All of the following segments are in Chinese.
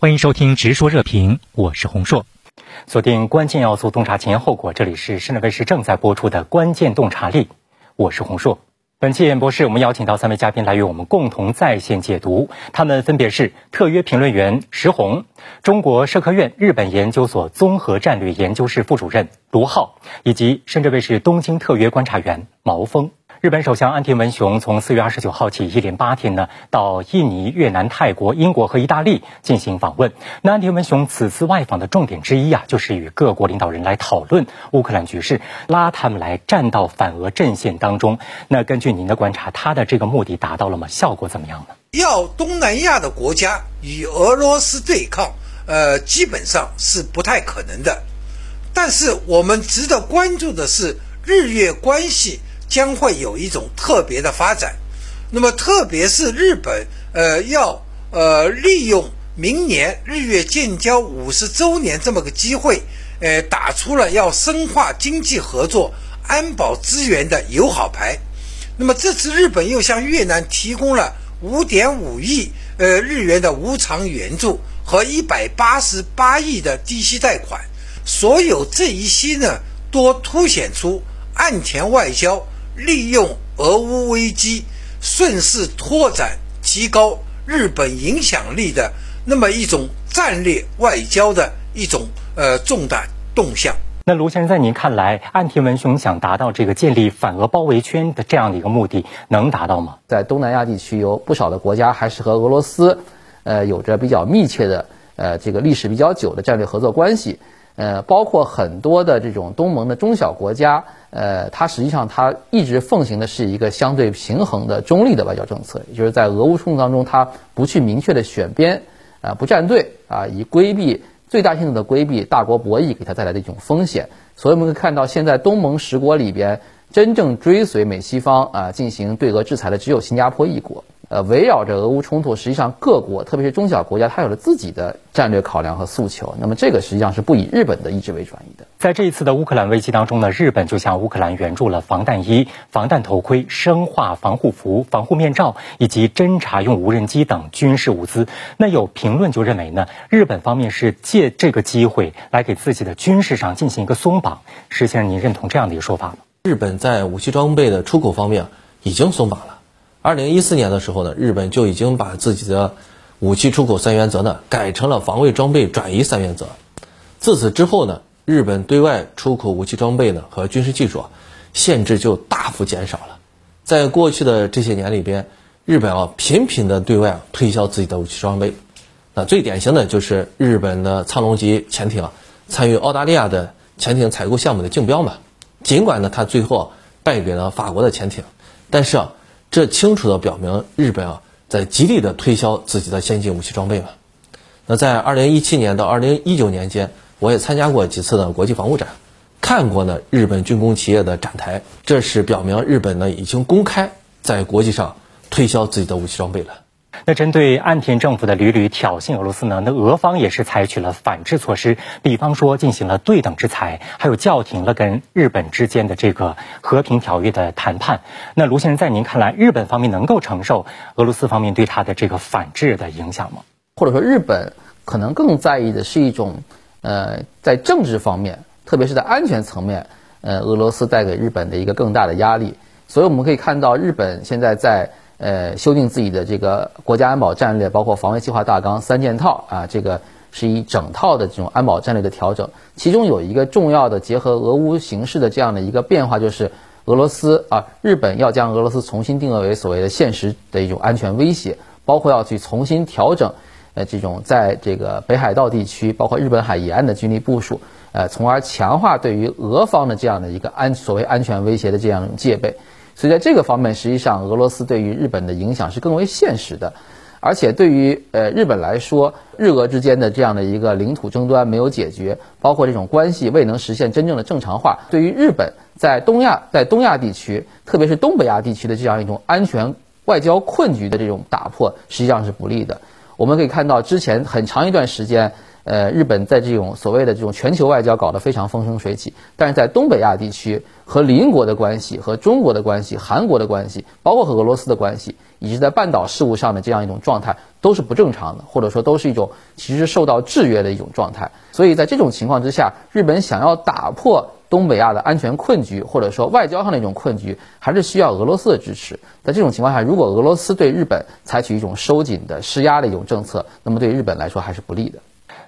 欢迎收听《直说热评》，我是洪硕。锁定关键要素，洞察前因后果。这里是深圳卫视正在播出的《关键洞察力》，我是洪硕。本期演播室，我们邀请到三位嘉宾来与我们共同在线解读。他们分别是特约评论员石红、中国社科院日本研究所综合战略研究室副主任卢浩，以及深圳卫视东京特约观察员毛峰。日本首相安田文雄从四月二十九号起一连八天呢，到印尼、越南、泰国、英国和意大利进行访问。那安田文雄此次外访的重点之一啊，就是与各国领导人来讨论乌克兰局势，拉他们来站到反俄阵线当中。那根据您的观察，他的这个目的达到了吗？效果怎么样呢？要东南亚的国家与俄罗斯对抗，呃，基本上是不太可能的。但是我们值得关注的是日越关系。将会有一种特别的发展，那么特别是日本，呃，要呃利用明年日月建交五十周年这么个机会，呃，打出了要深化经济合作、安保资源的友好牌。那么这次日本又向越南提供了五点五亿呃日元的无偿援助和一百八十八亿的低息贷款，所有这一些呢，多凸显出岸田外交。利用俄乌危机，顺势拓展、提高日本影响力的那么一种战略外交的一种呃重大动向。那卢先生，在您看来，岸田文雄想达到这个建立反俄包围圈的这样的一个目的，能达到吗？在东南亚地区，有不少的国家还是和俄罗斯，呃，有着比较密切的呃这个历史比较久的战略合作关系。呃，包括很多的这种东盟的中小国家，呃，它实际上它一直奉行的是一个相对平衡的中立的外交政策，也就是在俄乌冲突当中，它不去明确的选边，啊，不站队，啊，以规避最大限度的规避大国博弈给它带来的一种风险。所以我们可以看到，现在东盟十国里边，真正追随美西方啊进行对俄制裁的只有新加坡一国。呃，围绕着俄乌冲突，实际上各国，特别是中小国家，它有了自己的战略考量和诉求。那么，这个实际上是不以日本的意志为转移的。在这一次的乌克兰危机当中呢，日本就向乌克兰援助了防弹衣、防弹头盔、生化防护服、防护面罩以及侦察用无人机等军事物资。那有评论就认为呢，日本方面是借这个机会来给自己的军事上进行一个松绑。石先生，您认同这样的一个说法吗？日本在武器装备的出口方面已经松绑了。二零一四年的时候呢，日本就已经把自己的武器出口三原则呢改成了防卫装备转移三原则。自此之后呢，日本对外出口武器装备呢和军事技术啊限制就大幅减少了。在过去的这些年里边，日本啊频频的对外推销自己的武器装备。那最典型的就是日本的苍龙级潜艇啊参与澳大利亚的潜艇采购项目的竞标嘛。尽管呢，它最后败给了法国的潜艇，但是啊。这清楚地表明，日本啊在极力地推销自己的先进武器装备嘛。那在二零一七年到二零一九年间，我也参加过几次的国际防务展，看过呢日本军工企业的展台，这是表明日本呢已经公开在国际上推销自己的武器装备了。那针对岸田政府的屡屡挑衅俄罗斯呢？那俄方也是采取了反制措施，比方说进行了对等制裁，还有叫停了跟日本之间的这个和平条约的谈判。那卢先生，在您看来，日本方面能够承受俄罗斯方面对他的这个反制的影响吗？或者说，日本可能更在意的是一种，呃，在政治方面，特别是在安全层面，呃，俄罗斯带给日本的一个更大的压力。所以我们可以看到，日本现在在。呃，修订自己的这个国家安保战略，包括防卫计划大纲三件套啊，这个是一整套的这种安保战略的调整。其中有一个重要的结合俄乌形势的这样的一个变化，就是俄罗斯啊，日本要将俄罗斯重新定位为所谓的现实的一种安全威胁，包括要去重新调整呃这种在这个北海道地区，包括日本海沿岸的军力部署，呃，从而强化对于俄方的这样的一个安所谓安全威胁的这样一种戒备。所以在这个方面，实际上俄罗斯对于日本的影响是更为现实的，而且对于呃日本来说，日俄之间的这样的一个领土争端没有解决，包括这种关系未能实现真正的正常化，对于日本在东亚在东亚地区，特别是东北亚地区的这样一种安全外交困局的这种打破，实际上是不利的。我们可以看到，之前很长一段时间。呃，日本在这种所谓的这种全球外交搞得非常风生水起，但是在东北亚地区和邻国的关系、和中国的关系、韩国的关系，包括和俄罗斯的关系，以及在半岛事务上的这样一种状态，都是不正常的，或者说都是一种其实受到制约的一种状态。所以在这种情况之下，日本想要打破东北亚的安全困局，或者说外交上的一种困局，还是需要俄罗斯的支持。在这种情况下，如果俄罗斯对日本采取一种收紧的施压的一种政策，那么对日本来说还是不利的。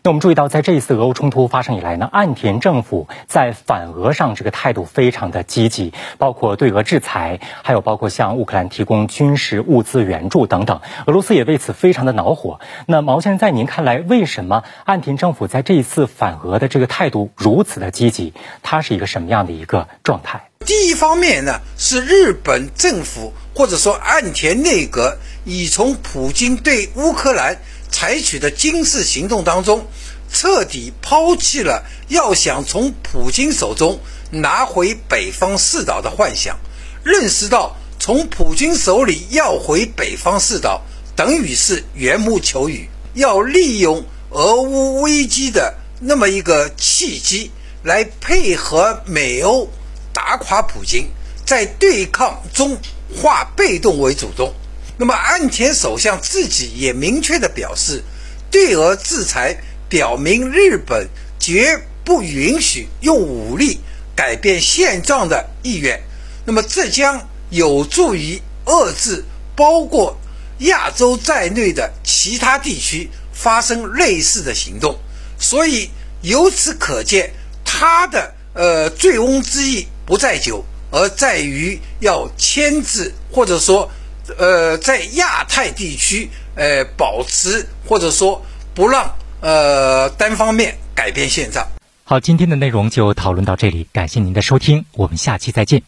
那我们注意到，在这一次俄乌冲突发生以来呢，岸田政府在反俄上这个态度非常的积极，包括对俄制裁，还有包括向乌克兰提供军事物资援助等等。俄罗斯也为此非常的恼火。那毛先生，在您看来，为什么岸田政府在这一次反俄的这个态度如此的积极？它是一个什么样的一个状态？第一方面呢，是日本政府或者说岸田内阁已从普京对乌克兰。采取的军事行动当中，彻底抛弃了要想从普京手中拿回北方四岛的幻想，认识到从普京手里要回北方四岛等于是缘木求鱼，要利用俄乌危机的那么一个契机来配合美欧打垮普京，在对抗中化被动为主动。那么，岸田首相自己也明确的表示，对俄制裁表明日本绝不允许用武力改变现状的意愿。那么，这将有助于遏制包括亚洲在内的其他地区发生类似的行动。所以，由此可见，他的呃醉翁之意不在酒，而在于要牵制或者说。呃，在亚太地区，呃，保持或者说不让呃单方面改变现状。好，今天的内容就讨论到这里，感谢您的收听，我们下期再见。